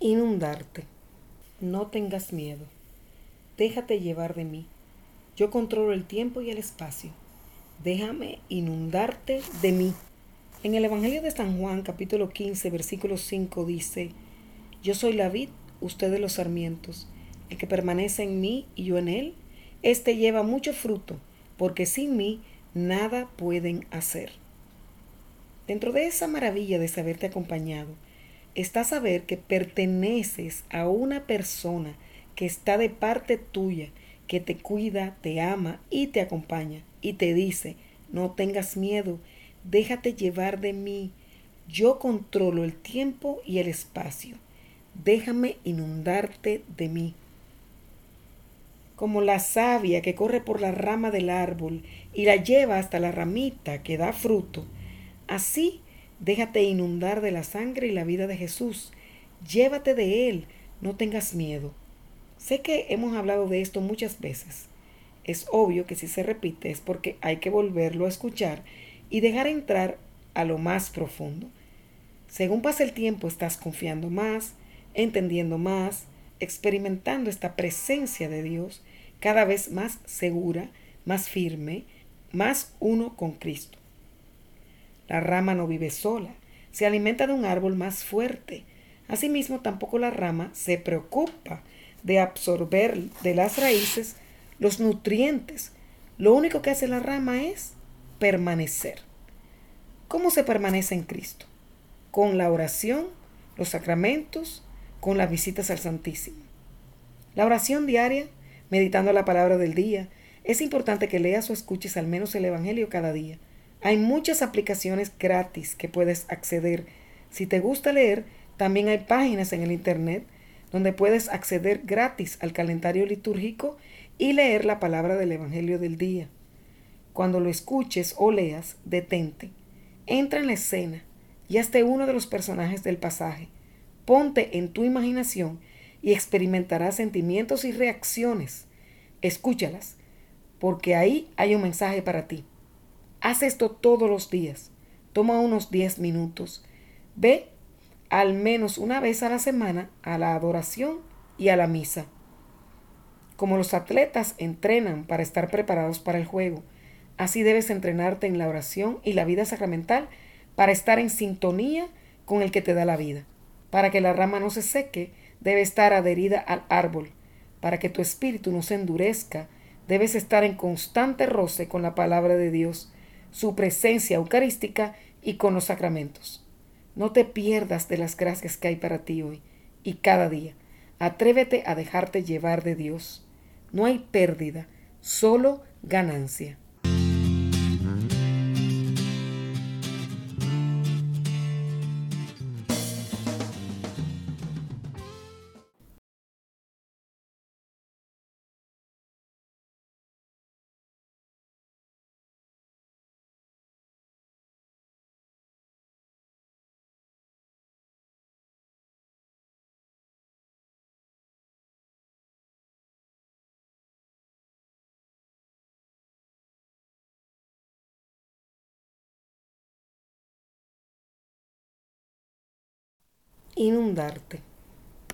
Inundarte. No tengas miedo. Déjate llevar de mí. Yo controlo el tiempo y el espacio. Déjame inundarte de mí. En el Evangelio de San Juan, capítulo 15, versículo 5 dice, Yo soy la vid, ustedes los sarmientos. El que permanece en mí y yo en él, éste lleva mucho fruto, porque sin mí nada pueden hacer. Dentro de esa maravilla de saberte acompañado, está saber que perteneces a una persona que está de parte tuya, que te cuida, te ama y te acompaña y te dice, no tengas miedo, déjate llevar de mí, yo controlo el tiempo y el espacio, déjame inundarte de mí. Como la savia que corre por la rama del árbol y la lleva hasta la ramita que da fruto, así Déjate inundar de la sangre y la vida de Jesús. Llévate de Él. No tengas miedo. Sé que hemos hablado de esto muchas veces. Es obvio que si se repite es porque hay que volverlo a escuchar y dejar entrar a lo más profundo. Según pasa el tiempo estás confiando más, entendiendo más, experimentando esta presencia de Dios cada vez más segura, más firme, más uno con Cristo. La rama no vive sola, se alimenta de un árbol más fuerte. Asimismo, tampoco la rama se preocupa de absorber de las raíces los nutrientes. Lo único que hace la rama es permanecer. ¿Cómo se permanece en Cristo? Con la oración, los sacramentos, con las visitas al Santísimo. La oración diaria, meditando la palabra del día, es importante que leas o escuches al menos el Evangelio cada día. Hay muchas aplicaciones gratis que puedes acceder. Si te gusta leer, también hay páginas en el Internet donde puedes acceder gratis al calendario litúrgico y leer la palabra del Evangelio del día. Cuando lo escuches o leas, detente. Entra en la escena y hazte uno de los personajes del pasaje. Ponte en tu imaginación y experimentarás sentimientos y reacciones. Escúchalas, porque ahí hay un mensaje para ti. Haz esto todos los días. Toma unos 10 minutos. Ve al menos una vez a la semana a la adoración y a la misa. Como los atletas entrenan para estar preparados para el juego, así debes entrenarte en la oración y la vida sacramental para estar en sintonía con el que te da la vida. Para que la rama no se seque, debe estar adherida al árbol. Para que tu espíritu no se endurezca, debes estar en constante roce con la palabra de Dios su presencia eucarística y con los sacramentos. No te pierdas de las gracias que hay para ti hoy y cada día. Atrévete a dejarte llevar de Dios. No hay pérdida, solo ganancia. inundarte.